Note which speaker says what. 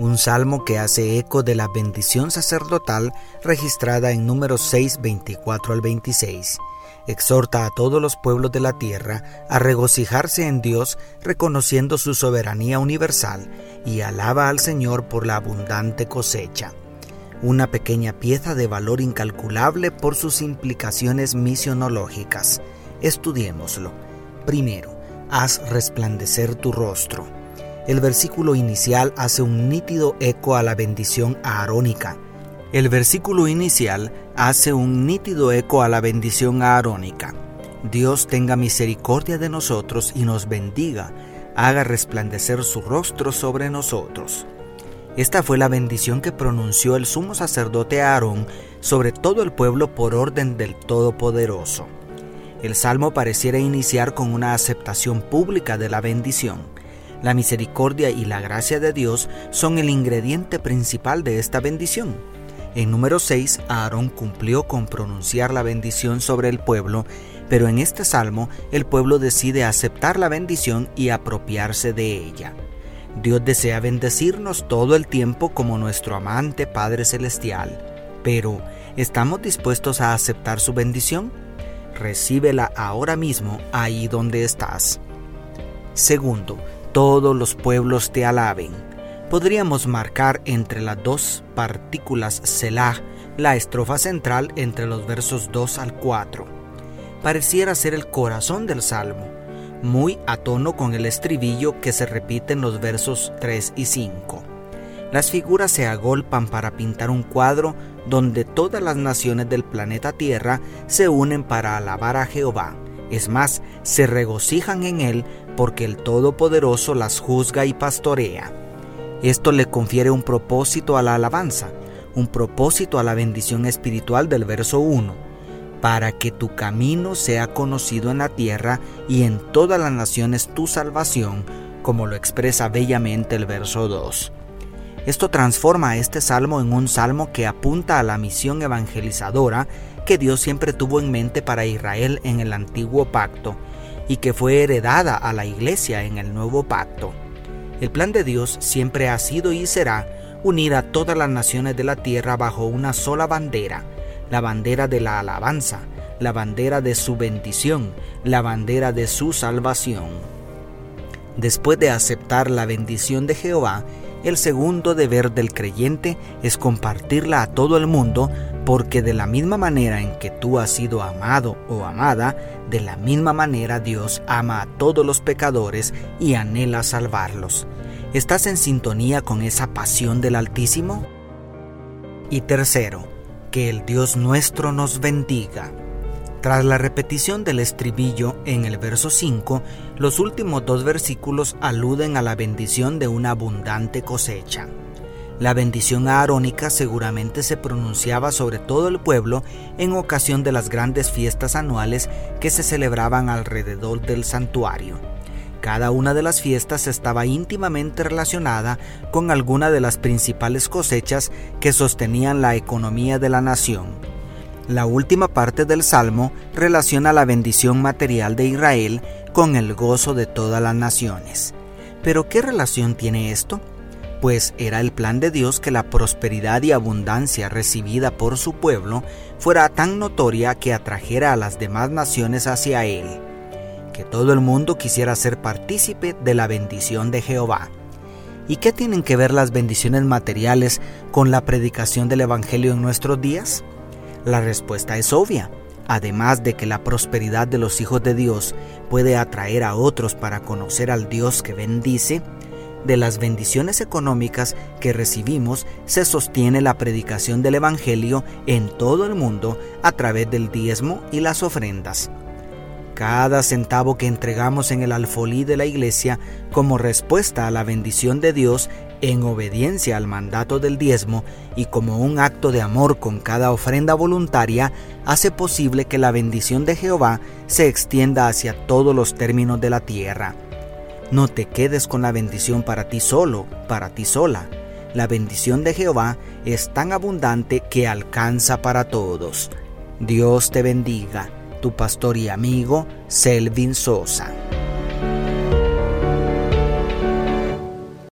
Speaker 1: un salmo que hace eco de la bendición sacerdotal registrada en números 6, 24 al 26. Exhorta a todos los pueblos de la tierra a regocijarse en Dios reconociendo su soberanía universal y alaba al Señor por la abundante cosecha. Una pequeña pieza de valor incalculable por sus implicaciones misionológicas. Estudiémoslo. Primero, haz resplandecer tu rostro el versículo inicial hace un nítido eco a la bendición aarónica. El versículo inicial hace un nítido eco a la bendición aarónica. Dios tenga misericordia de nosotros y nos bendiga, haga resplandecer su rostro sobre nosotros. Esta fue la bendición que pronunció el sumo sacerdote Aarón sobre todo el pueblo por orden del Todopoderoso. El salmo pareciera iniciar con una aceptación pública de la bendición. La misericordia y la gracia de Dios son el ingrediente principal de esta bendición. En número 6, Aarón cumplió con pronunciar la bendición sobre el pueblo, pero en este salmo el pueblo decide aceptar la bendición y apropiarse de ella. Dios desea bendecirnos todo el tiempo como nuestro amante Padre Celestial, pero ¿estamos dispuestos a aceptar su bendición? Recíbela ahora mismo ahí donde estás. Segundo, todos los pueblos te alaben. Podríamos marcar entre las dos partículas Selah la estrofa central entre los versos 2 al 4. Pareciera ser el corazón del salmo, muy a tono con el estribillo que se repite en los versos 3 y 5. Las figuras se agolpan para pintar un cuadro donde todas las naciones del planeta Tierra se unen para alabar a Jehová. Es más, se regocijan en él porque el Todopoderoso las juzga y pastorea. Esto le confiere un propósito a la alabanza, un propósito a la bendición espiritual del verso 1, para que tu camino sea conocido en la tierra y en todas las naciones tu salvación, como lo expresa bellamente el verso 2. Esto transforma a este salmo en un salmo que apunta a la misión evangelizadora que Dios siempre tuvo en mente para Israel en el antiguo pacto y que fue heredada a la iglesia en el nuevo pacto. El plan de Dios siempre ha sido y será unir a todas las naciones de la tierra bajo una sola bandera, la bandera de la alabanza, la bandera de su bendición, la bandera de su salvación. Después de aceptar la bendición de Jehová, el segundo deber del creyente es compartirla a todo el mundo porque de la misma manera en que tú has sido amado o amada, de la misma manera Dios ama a todos los pecadores y anhela salvarlos. ¿Estás en sintonía con esa pasión del Altísimo? Y tercero, que el Dios nuestro nos bendiga. Tras la repetición del estribillo en el verso 5, los últimos dos versículos aluden a la bendición de una abundante cosecha. La bendición aarónica seguramente se pronunciaba sobre todo el pueblo en ocasión de las grandes fiestas anuales que se celebraban alrededor del santuario. Cada una de las fiestas estaba íntimamente relacionada con alguna de las principales cosechas que sostenían la economía de la nación. La última parte del Salmo relaciona la bendición material de Israel con el gozo de todas las naciones. Pero ¿qué relación tiene esto? Pues era el plan de Dios que la prosperidad y abundancia recibida por su pueblo fuera tan notoria que atrajera a las demás naciones hacia él, que todo el mundo quisiera ser partícipe de la bendición de Jehová. ¿Y qué tienen que ver las bendiciones materiales con la predicación del Evangelio en nuestros días? La respuesta es obvia. Además de que la prosperidad de los hijos de Dios puede atraer a otros para conocer al Dios que bendice, de las bendiciones económicas que recibimos se sostiene la predicación del Evangelio en todo el mundo a través del diezmo y las ofrendas. Cada centavo que entregamos en el alfolí de la iglesia como respuesta a la bendición de Dios en obediencia al mandato del diezmo y como un acto de amor con cada ofrenda voluntaria, hace posible que la bendición de Jehová se extienda hacia todos los términos de la tierra. No te quedes con la bendición para ti solo, para ti sola. La bendición de Jehová es tan abundante que alcanza para todos. Dios te bendiga, tu pastor y amigo Selvin Sosa.